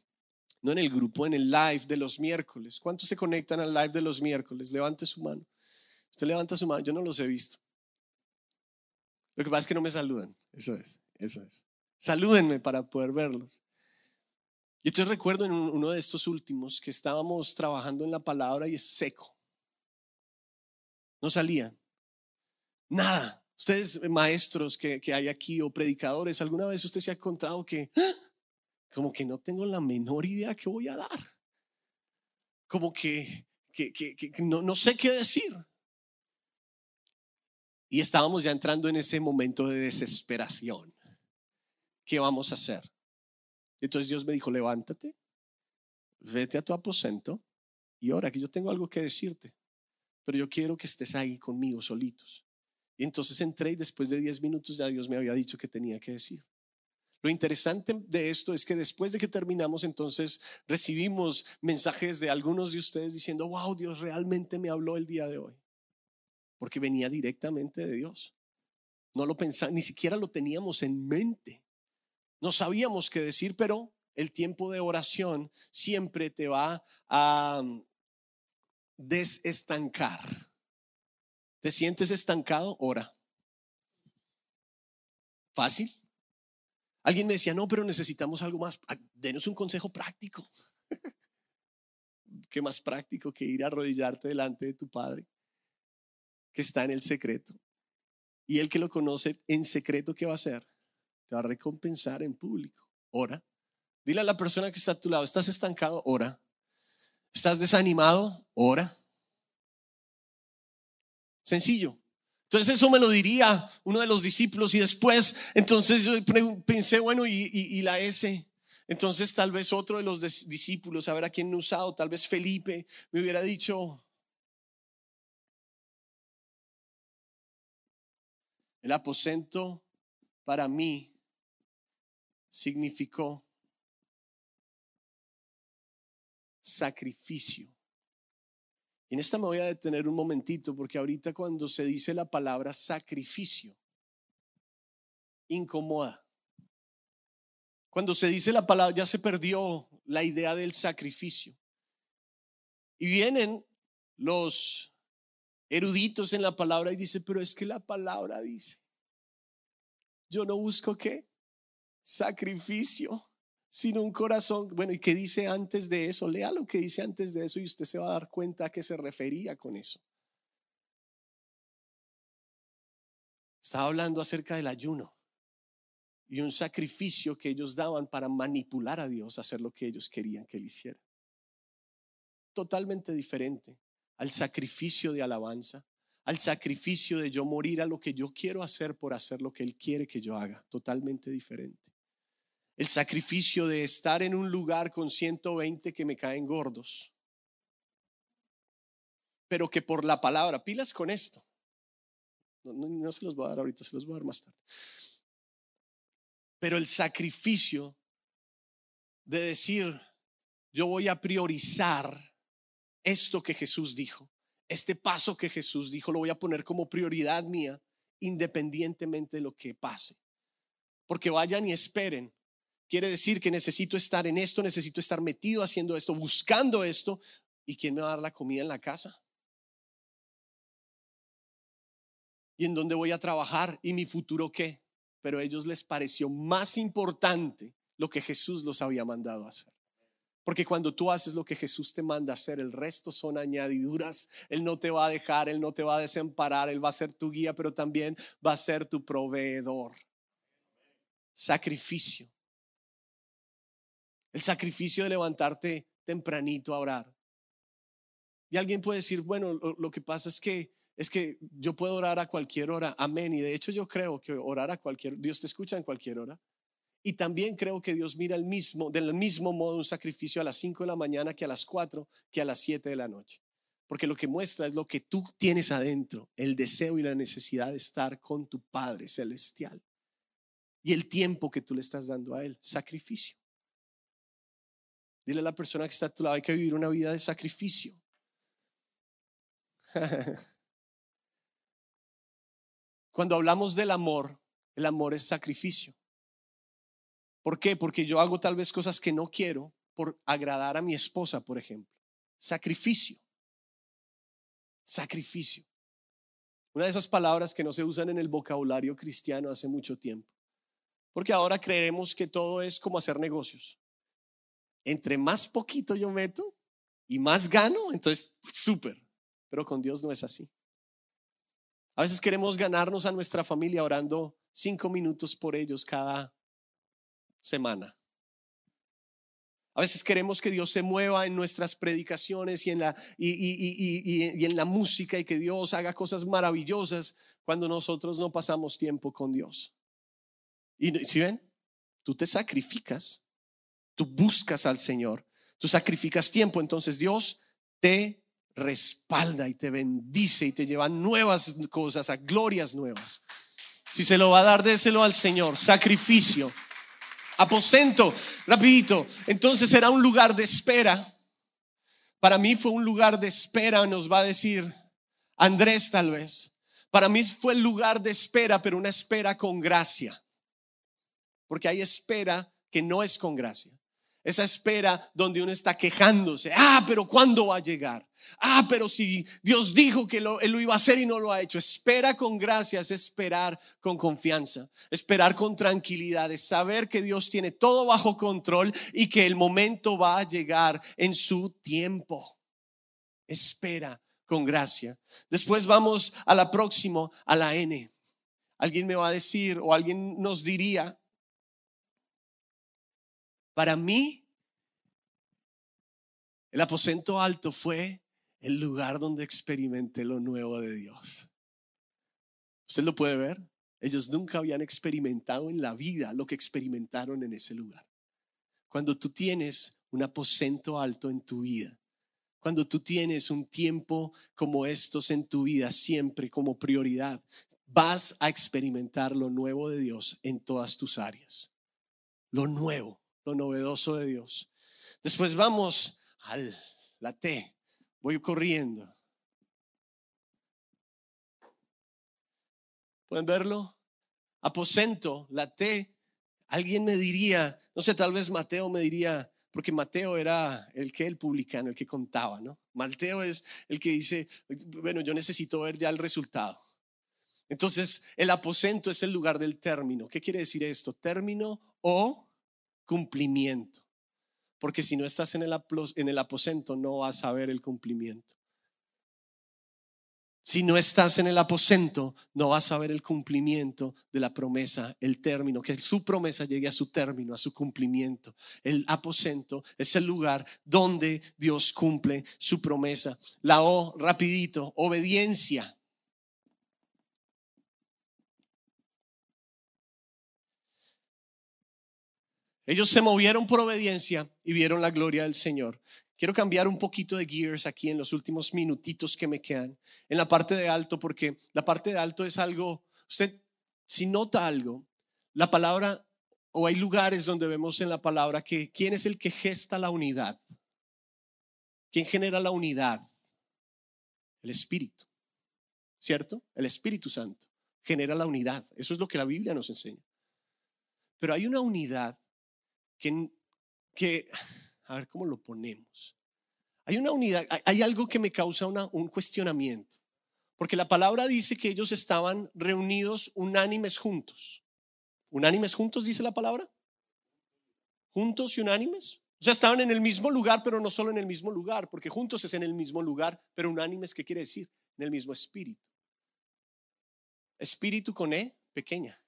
no en el grupo, en el live de los miércoles. ¿Cuántos se conectan al live de los miércoles? Levante su mano. Usted levanta su mano, yo no los he visto. Lo que pasa es que no me saludan. Eso es, eso es. Salúdenme para poder verlos. Y entonces recuerdo en uno de estos últimos que estábamos trabajando en la palabra y es seco. No salía. Nada. Ustedes, maestros que, hay aquí o predicadores, ¿alguna vez usted se ha encontrado que ¡ah! como que no tengo la menor idea qué voy a dar? Como que, que, no, no sé qué decir. Y estábamos ya entrando en ese momento de desesperación. ¿Qué vamos a hacer? Entonces Dios me dijo, levántate, vete a tu aposento y ahora que yo tengo algo que decirte, pero yo quiero que estés ahí conmigo solitos. Y entonces entré y después de 10 minutos ya Dios me había dicho que tenía que decir. Lo interesante de esto es que después de que terminamos, entonces recibimos mensajes de algunos de ustedes diciendo, wow, Dios realmente me habló el día de hoy. Porque venía directamente de Dios. No lo pensamos, ni siquiera lo teníamos en mente. No sabíamos qué decir, pero el tiempo de oración siempre te va a mm, desestancar. ¿Te sientes estancado? Ora. Fácil. Alguien me decía, no, pero necesitamos algo más. Ah, denos un consejo práctico. ¿Qué más práctico que ir a arrodillarte delante de tu Padre que está en el secreto? Y el que lo conoce en secreto, ¿qué va a hacer? A recompensar en público. Ora. Dile a la persona que está a tu lado, ¿estás estancado? Ora. ¿Estás desanimado? Ora. Sencillo. Entonces eso me lo diría uno de los discípulos y después, entonces yo pensé, bueno, y, la S. Entonces tal vez otro de los discípulos, a ver a quién he usado, tal vez Felipe, me hubiera dicho, el aposento para mí significó sacrificio. En esta me voy a detener un momentito porque ahorita cuando se dice la palabra sacrificio, incomoda. Cuando se dice la palabra, ya se perdió la idea del sacrificio. Y vienen los eruditos en la palabra y dice, pero es que la palabra dice, yo no busco qué, sacrificio, sino un corazón. Bueno, ¿y qué dice antes de eso? Lea lo que dice antes de eso y usted se va a dar cuenta a qué se refería con eso. Estaba hablando acerca del ayuno y un sacrificio que ellos daban para manipular a Dios hacer lo que ellos querían que él hiciera. Totalmente diferente al sacrificio de alabanza, al sacrificio de yo morir a lo que yo quiero hacer por hacer lo que Él quiere que yo haga. Totalmente diferente el sacrificio de estar en un lugar con 120 que me caen gordos. Pero que por la palabra, pilas con esto. No, se los voy a dar ahorita, se los voy a dar más tarde. Pero el sacrificio de decir, yo voy a priorizar esto que Jesús dijo, este paso que Jesús dijo, lo voy a poner como prioridad mía, independientemente de lo que pase. Porque vayan y esperen quiere decir que necesito estar en esto, necesito estar metido haciendo esto, buscando esto. ¿Y quién me va a dar la comida en la casa? ¿Y en dónde voy a trabajar? ¿Y mi futuro qué? Pero a ellos les pareció más importante lo que Jesús los había mandado a hacer. Porque cuando tú haces lo que Jesús te manda hacer, el resto son añadiduras. Él no te va a dejar, Él no te va a desamparar, Él va a ser tu guía, pero también va a ser tu proveedor. Sacrificio. El sacrificio de levantarte tempranito a orar. Y alguien puede decir, bueno, lo, que pasa es que es que yo puedo orar a cualquier hora. Amén. Y de hecho yo creo que orar a cualquier Dios te escucha en cualquier hora. Y también creo que Dios mira el mismo, del mismo modo un sacrificio a las 5 de la mañana que a las 4, que a las 7 de la noche. Porque lo que muestra es lo que tú tienes adentro, el deseo y la necesidad de estar con tu Padre Celestial. Y el tiempo que tú le estás dando a Él, sacrificio. Dile a la persona que está a tu lado, hay que vivir una vida de sacrificio. Cuando hablamos del amor, el amor es sacrificio. ¿Por qué? Porque yo hago tal vez cosas que no quiero por agradar a mi esposa, por ejemplo. Sacrificio. Sacrificio. Una de esas palabras que no se usan en el vocabulario cristiano hace mucho tiempo. Porque ahora creemos que todo es como hacer negocios. Entre más poquito yo meto y más gano, entonces súper. Pero con Dios no es así. A veces queremos ganarnos a nuestra familia orando cinco minutos por ellos cada semana. A veces queremos que Dios se mueva en nuestras predicaciones y en la, y, en la música y que Dios haga cosas maravillosas cuando nosotros no pasamos tiempo con Dios. Y si ven, tú te sacrificas, tú buscas al Señor, tú sacrificas tiempo, entonces Dios te respalda y te bendice y te lleva nuevas cosas, a glorias nuevas. Si se lo va a dar, déselo al Señor, sacrificio aposento, rapidito. Entonces era un lugar de espera. Para mí fue un lugar de espera, nos va a decir Andrés tal vez. Para mí fue el lugar de espera, pero una espera con gracia. Porque hay espera que no es con gracia. Esa espera donde uno está quejándose. Ah, pero ¿cuándo va a llegar? Ah, pero si Dios dijo que lo, Él lo iba a hacer y no lo ha hecho. Espera con gracia es esperar con confianza, esperar con tranquilidad, es saber que Dios tiene todo bajo control y que el momento va a llegar en su tiempo. Espera con gracia. Después vamos a la próxima, a la N. Alguien me va a decir o alguien nos diría, para mí, el aposento alto fue el lugar donde experimenté lo nuevo de Dios. ¿Usted lo puede ver? Ellos nunca habían experimentado en la vida lo que experimentaron en ese lugar. Cuando tú tienes un aposento alto en tu vida, cuando tú tienes un tiempo como estos en tu vida siempre como prioridad, vas a experimentar lo nuevo de Dios en todas tus áreas. Lo nuevo lo novedoso de Dios. Después vamos al la T. Voy corriendo. ¿Pueden verlo? Aposento, la T. Alguien me diría, no sé, tal vez Mateo me diría, porque Mateo era el que el publicano, el que contaba, ¿no? Mateo es el que dice, bueno, yo necesito ver ya el resultado. Entonces, el aposento es el lugar del término. ¿Qué quiere decir esto? Término o cumplimiento. Porque si no estás en el, en el aposento, no vas a ver el cumplimiento. Si no estás en el aposento, no vas a ver el cumplimiento de la promesa, el término, que su promesa llegue a su término, a su cumplimiento. El aposento es el lugar donde Dios cumple su promesa. La O, rapidito, obediencia. Ellos se movieron por obediencia y vieron la gloria del Señor. Quiero cambiar un poquito de gears aquí en los últimos minutitos que me quedan, en la parte de alto, porque la parte de alto es algo, usted si nota algo, la palabra, o hay lugares donde vemos en la palabra que quién es el que gesta la unidad, quién genera la unidad, el Espíritu, ¿cierto? El Espíritu Santo genera la unidad, eso es lo que la Biblia nos enseña. Pero hay una unidad que, a ver cómo lo ponemos. Hay una unidad, hay- hay algo que me causa una- un cuestionamiento, porque la palabra dice que ellos estaban reunidos unánimes juntos. ¿Unánimes juntos dice la palabra? ¿Juntos y unánimes? O sea, estaban en el mismo lugar, pero no solo en el mismo lugar, porque juntos es en el mismo lugar, pero unánimes, ¿qué quiere decir? En el mismo espíritu. Espíritu con E pequeña.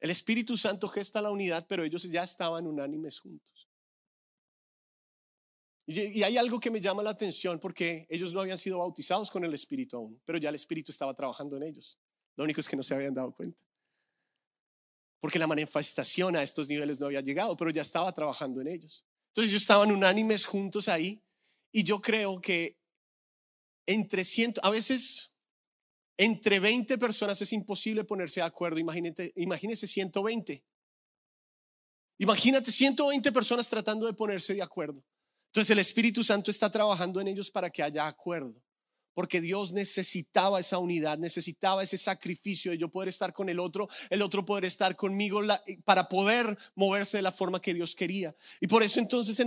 El Espíritu Santo gesta la unidad, pero ellos ya estaban unánimes juntos. Y, hay algo que me llama la atención porque ellos no habían sido bautizados con el Espíritu aún, pero ya el Espíritu estaba trabajando en ellos. Lo único es que no se habían dado cuenta. Porque la manifestación a estos niveles no había llegado, pero ya estaba trabajando en ellos. Entonces ellos estaban unánimes juntos ahí y yo creo que entre ciento, a veces entre 20 personas es imposible ponerse de acuerdo. Imagínate, imagínese 120. Imagínate 120 personas tratando de ponerse de acuerdo. Entonces el Espíritu Santo está trabajando en ellos para que haya acuerdo. Porque Dios necesitaba esa unidad, necesitaba ese sacrificio de yo poder estar con el otro, el otro poder estar conmigo la- para poder moverse de la forma que Dios quería. Y por eso entonces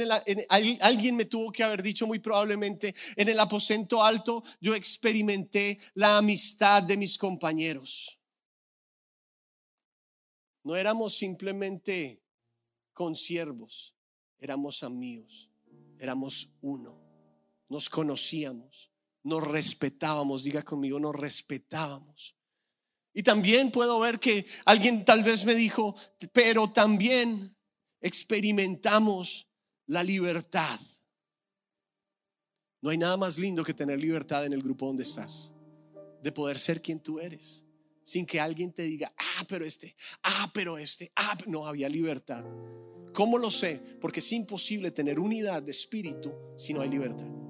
alguien me tuvo que haber dicho muy probablemente, en el aposento alto yo experimenté la amistad de mis compañeros. No éramos simplemente consiervos, éramos amigos, éramos uno, nos conocíamos, nos respetábamos, diga conmigo, nos respetábamos. Y también puedo ver que alguien tal vez me dijo, pero también experimentamos la libertad. No hay nada más lindo que tener libertad en el grupo donde estás, de poder ser quien tú eres, sin que alguien te diga, ah, pero este, ah, pero este, ah, pero-". no había libertad. ¿Cómo lo sé? Porque es imposible tener unidad de espíritu si no hay libertad.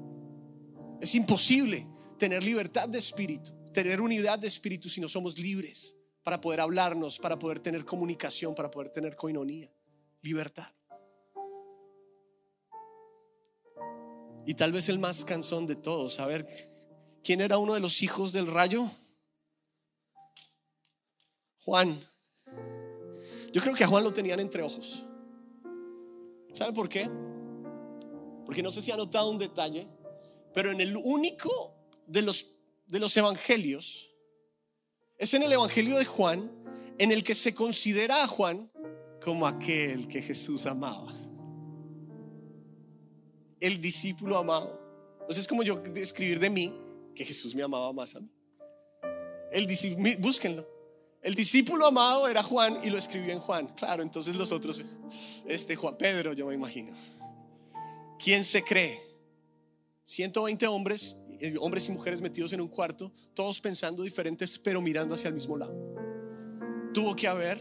Es imposible tener libertad de espíritu, tener unidad de espíritu si no somos libres para poder hablarnos, para poder tener comunicación, para poder tener coinonía. Libertad. Y tal vez el más cansón de todos, a ver, ¿quién era uno de los hijos del rayo? Juan. Yo creo que a Juan lo tenían entre ojos. ¿Sabe por qué? Porque no sé si ha notado un detalle, pero en el único de los, de los evangelios, es en el evangelio de Juan, en el que se considera a Juan como aquel que Jesús amaba. El discípulo amado. Entonces es como yo describir de mí que Jesús me amaba más a mí. El discípulo, búsquenlo. El discípulo amado era Juan y lo escribió en Juan. Claro, entonces los otros, este Juan Pedro, yo me imagino. ¿Quién se cree? 120 hombres, eh, hombres y mujeres metidos en un cuarto, todos pensando diferentes, pero mirando hacia el mismo lado. Tuvo que haber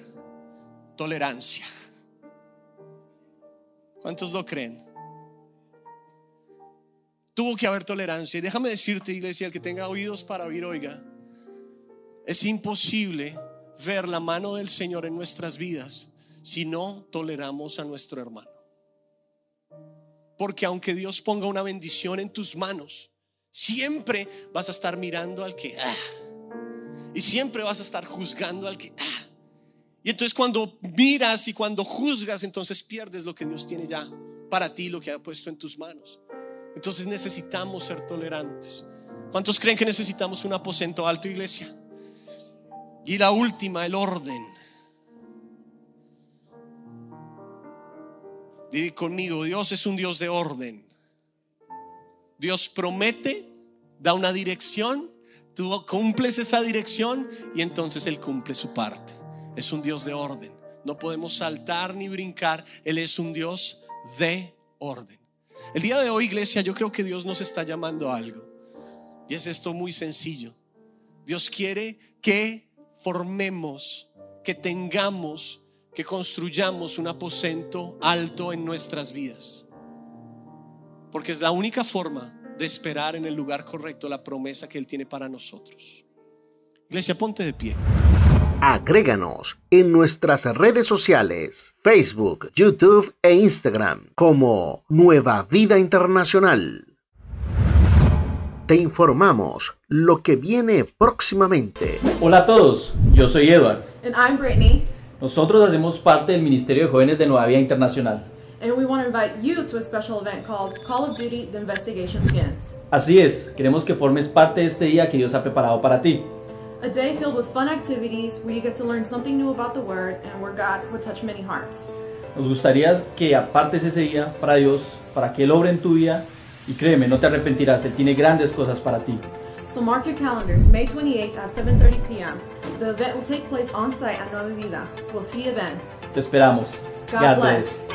tolerancia. ¿Cuántos lo creen? Tuvo que haber tolerancia. Y déjame decirte, iglesia, el que tenga oídos para oír, oiga, es imposible ver la mano del Señor en nuestras vidas si no toleramos a nuestro hermano. Porque aunque Dios ponga una bendición en tus manos, siempre vas a estar mirando al que ah, y siempre vas a estar juzgando al que ah. Y entonces cuando miras y cuando juzgas, entonces pierdes lo que Dios tiene ya para ti, lo que ha puesto en tus manos. Entonces necesitamos ser tolerantes. ¿Cuántos creen que necesitamos un aposento alto, iglesia? Y la última, el orden. Dile conmigo, Dios es un Dios de orden. Dios promete, da una dirección, tú cumples esa dirección y entonces Él cumple su parte. Es un Dios de orden. No podemos saltar ni brincar. Él es un Dios de orden. El día de hoy, iglesia, yo creo que Dios nos está llamando a algo. Y es esto muy sencillo. Dios quiere que formemos, que tengamos, que construyamos un aposento alto en nuestras vidas. Porque es la única forma de esperar en el lugar correcto la promesa que Él tiene para nosotros. Iglesia, ponte de pie. Agréganos en nuestras redes sociales, Facebook, YouTube e Instagram como Nueva Vida Internacional. Te informamos lo que viene próximamente. Hola a todos, yo soy Edward. And I'm Brittany. Nosotros hacemos parte del Ministerio de Jóvenes de Nueva Vida Internacional. and we want to invite you to a special event called Call of Duty The Investigation Begins. Así es, queremos que formes parte de este día que Dios ha preparado para ti. A day filled with fun activities where you get to learn something new about the Word and where God would touch many hearts. Nos gustaría que apartes ese día para Dios, para que Él obre en tu vida y créeme, no te arrepentirás, Él tiene grandes cosas para ti. So mark your calendars, May 28th at 7.30 p.m. The event will take place on site at Nueva Vida. We'll see you then. Te esperamos. God bless.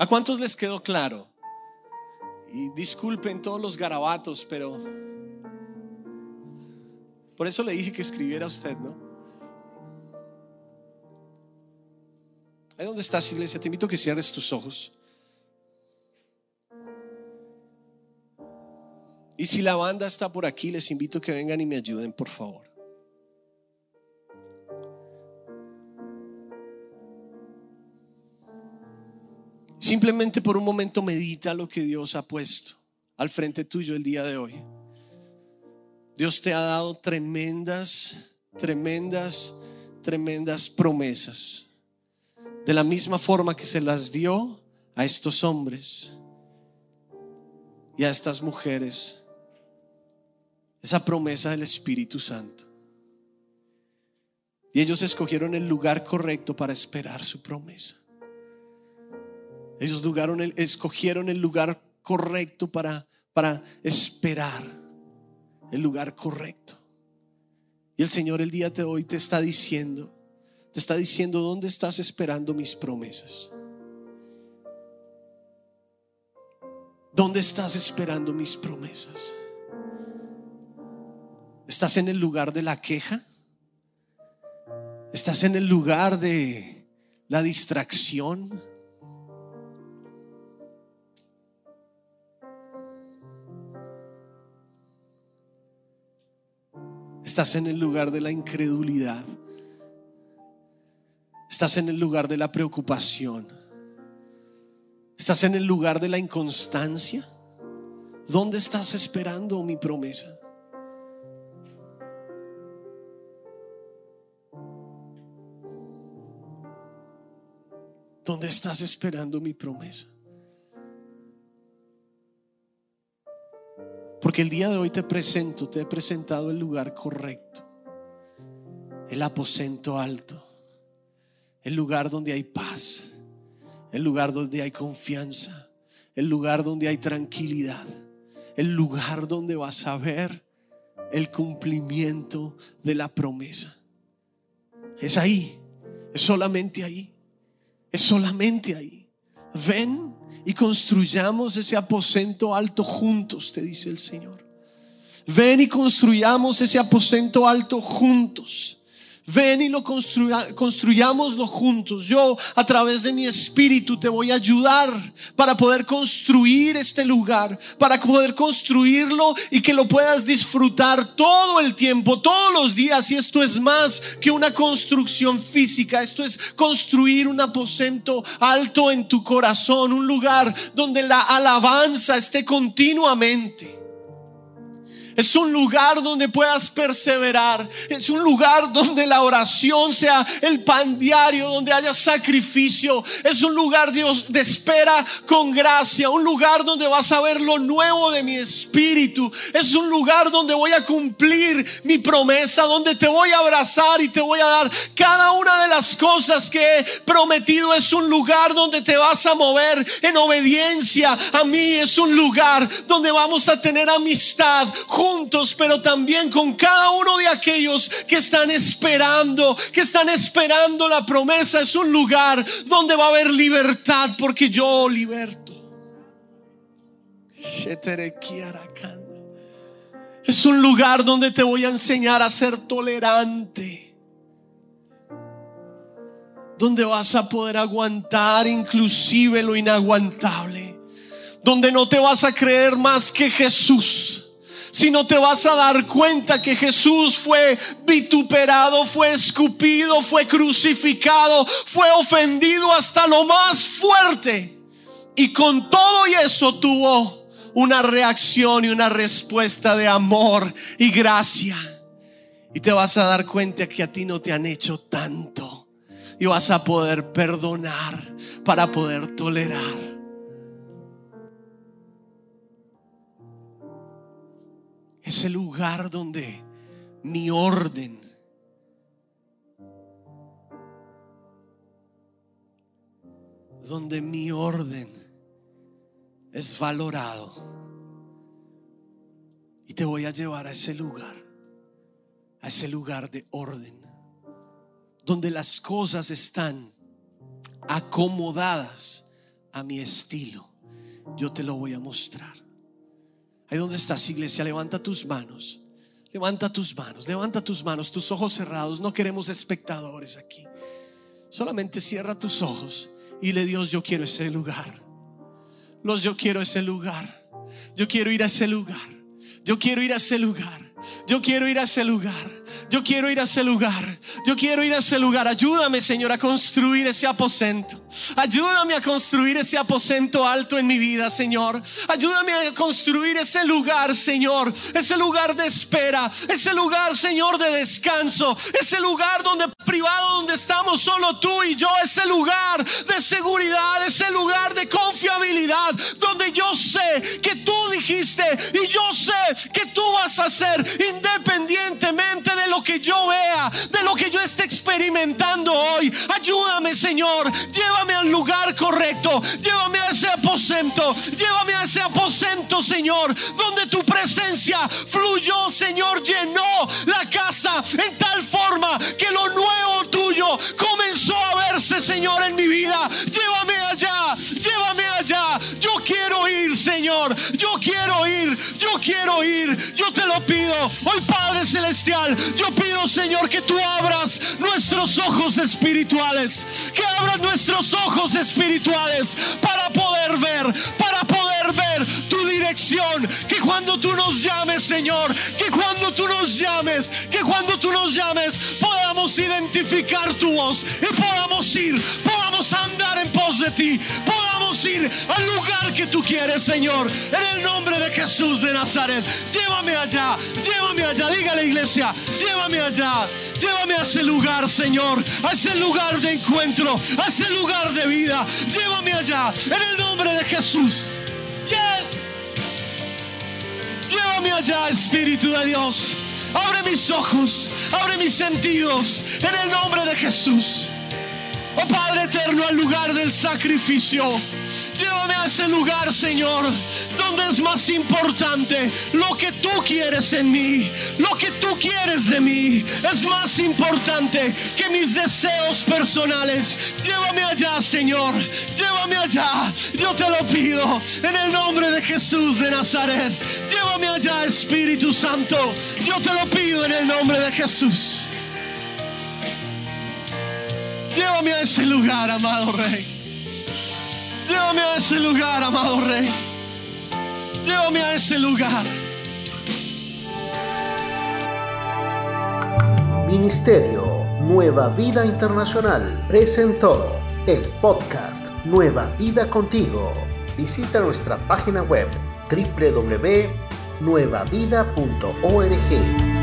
¿A cuántos les quedó claro? Y disculpen todos los garabatos, pero por eso le dije que escribiera usted, ¿no? Ahí donde estás, iglesia, te invito a que cierres tus ojos. Y si la banda está por aquí, les invito a que vengan y me ayuden, por favor. Simplemente por un momento medita lo que Dios ha puesto al frente tuyo el día de hoy. Dios te ha dado tremendas, tremendas, tremendas promesas. De la misma forma que se las dio a estos hombres y a estas mujeres. Esa promesa del Espíritu Santo. Y ellos escogieron el lugar correcto para esperar su promesa. Ellos escogieron el lugar correcto para, para esperar. El lugar correcto. Y el Señor el día de hoy te está diciendo, te está diciendo, ¿dónde estás esperando mis promesas? ¿Dónde estás esperando mis promesas? ¿Estás en el lugar de la queja? ¿Estás en el lugar de la distracción? Estás en el lugar de la incredulidad. Estás en el lugar de la preocupación. Estás en el lugar de la inconstancia. ¿Dónde estás esperando mi promesa? ¿Dónde estás esperando mi promesa? Porque el día de hoy te presento, te he presentado el lugar correcto, el aposento alto, el lugar donde hay paz, el lugar donde hay confianza, el lugar donde hay tranquilidad, el lugar donde vas a ver el cumplimiento de la promesa. Es ahí, es solamente ahí, es solamente ahí. Ven y construyamos ese aposento alto juntos, te dice el Señor. Ven y construyamos ese aposento alto juntos. Ven y lo construya, construyámoslo juntos. Yo a través de mi espíritu te voy a ayudar para poder construir este lugar, para poder construirlo y que lo puedas disfrutar todo el tiempo, todos los días. Y esto es más que una construcción física, esto es construir un aposento alto en tu corazón, un lugar donde la alabanza esté continuamente. Es un lugar donde puedas perseverar. Es un lugar donde la oración sea el pan diario, donde haya sacrificio. Es un lugar, Dios, de espera con gracia. Un lugar donde vas a ver lo nuevo de mi espíritu. Es un lugar donde voy a cumplir mi promesa, donde te voy a abrazar y te voy a dar cada una de las cosas que he prometido. Es un lugar donde te vas a mover en obediencia a mí. Es un lugar donde vamos a tener amistad juntos, pero también con cada uno de aquellos que están esperando, que están esperando la promesa. Es un lugar donde va a haber libertad porque yo liberto. Es un lugar donde te voy a enseñar a ser tolerante. Donde vas a poder aguantar inclusive lo inaguantable. Donde no te vas a creer más que Jesús sino te vas a dar cuenta que Jesús fue vituperado, fue escupido, fue crucificado, fue ofendido hasta lo más fuerte. Y con todo y eso tuvo una reacción y una respuesta de amor y gracia. Y te vas a dar cuenta que a ti no te han hecho tanto. Y vas a poder perdonar para poder tolerar. Es el lugar donde mi orden donde mi orden es valorado. Y te voy a llevar a ese lugar, a ese lugar de orden, donde las cosas están acomodadas a mi estilo. Yo te lo voy a mostrar. Ahí donde estás, iglesia, levanta tus manos. Levanta tus manos, levanta tus manos, tus ojos cerrados. No queremos espectadores aquí. Solamente cierra tus ojos y le Dios, yo quiero ese lugar. Los yo quiero ese lugar. Yo quiero ir a ese lugar. Yo quiero ir a ese lugar. Yo quiero ir a ese lugar. Yo quiero ir a ese lugar. Yo quiero ir a ese lugar. Ayúdame, Señor, a construir ese aposento. Ayúdame a construir ese aposento alto en mi vida, Señor. Ayúdame a construir ese lugar, Señor. Ese lugar de espera. Ese lugar, Señor, de descanso. Ese lugar donde privado, donde estamos solo tú y yo. Ese lugar de seguridad. Ese lugar de confiabilidad. Donde yo sé que tú dijiste y yo sé que tú vas a hacer independientemente de lo que yo vea, de lo que yo esté experimentando hoy. Ayúdame, Señor. Llévame al lugar correcto. Llévame a ese aposento. Llévame a ese aposento, Señor, donde tu presencia fluyó, Señor, llenó la casa en tal forma que lo nuevo tuyo comenzó a verse, Señor, en mi vida. Llévame allá, Yo quiero ir, yo quiero ir. Yo te lo pido. Hoy, Padre Celestial, yo pido, Señor, que tú abras nuestros ojos espirituales. Que abras nuestros ojos espirituales para poder ver, para poder ver tu dirección. Que cuando tú nos llames, Señor, que cuando tú nos llames, que cuando tú nos llames, identificar tu voz y podamos ir, podamos andar en pos de ti, podamos ir al lugar que tú quieres, Señor. En el nombre de Jesús de Nazaret, llévame allá, llévame allá, diga la iglesia, llévame allá, llévame a ese lugar, Señor, a ese lugar de encuentro, a ese lugar de vida, llévame allá, en el nombre de Jesús. Yes. Llévame allá, Espíritu de Dios. Abre mis ojos, abre mis sentidos, en el nombre de Jesús. Oh Padre eterno, al lugar del sacrificio. Llévame a ese lugar, Señor, donde es más importante lo que tú quieres en mí, lo que tú quieres de mí. Es más importante que mis deseos personales. Llévame allá, Señor. Llévame allá. Yo te lo pido en el nombre de Jesús de Nazaret. Llévame allá, Espíritu Santo. Yo te lo pido en el nombre de Jesús. Llévame a ese lugar, amado Rey. Llévame a ese lugar, amado Rey. Llévame a ese lugar. Ministerio Nueva Vida Internacional presentó el podcast Nueva Vida Contigo. Visita nuestra página web www.nuevavida.org.